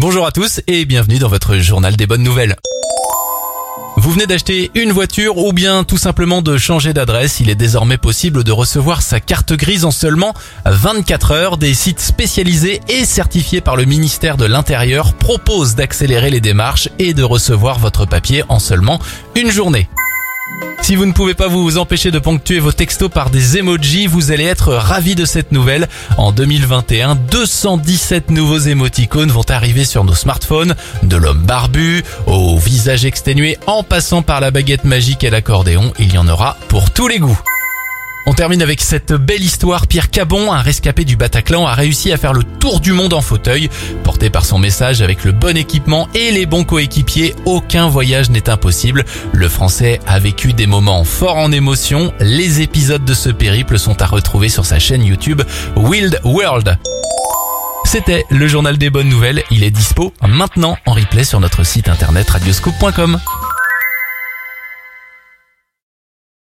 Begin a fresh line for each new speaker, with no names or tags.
Bonjour à tous et bienvenue dans votre journal des bonnes nouvelles. Vous venez d'acheter une voiture ou bien tout simplement de changer d'adresse, il est désormais possible de recevoir sa carte grise en seulement 24 heures. Des sites spécialisés et certifiés par le ministère de l'Intérieur proposent d'accélérer les démarches et de recevoir votre papier en seulement une journée. Si vous ne pouvez pas vous empêcher de ponctuer vos textos par des emojis, vous allez être ravi de cette nouvelle. En 2021, 217 nouveaux émoticônes vont arriver sur nos smartphones, de l'homme barbu au visage exténué en passant par la baguette magique et l'accordéon, il y en aura pour tous les goûts. On termine avec cette belle histoire. Pierre Cabon, un rescapé du Bataclan, a réussi à faire le tour du monde en fauteuil. Porté par son message avec le bon équipement et les bons coéquipiers, aucun voyage n'est impossible. Le Français a vécu des moments forts en émotion. Les épisodes de ce périple sont à retrouver sur sa chaîne YouTube Wild World. C'était le journal des bonnes nouvelles. Il est dispo maintenant en replay sur notre site internet radioscope.com.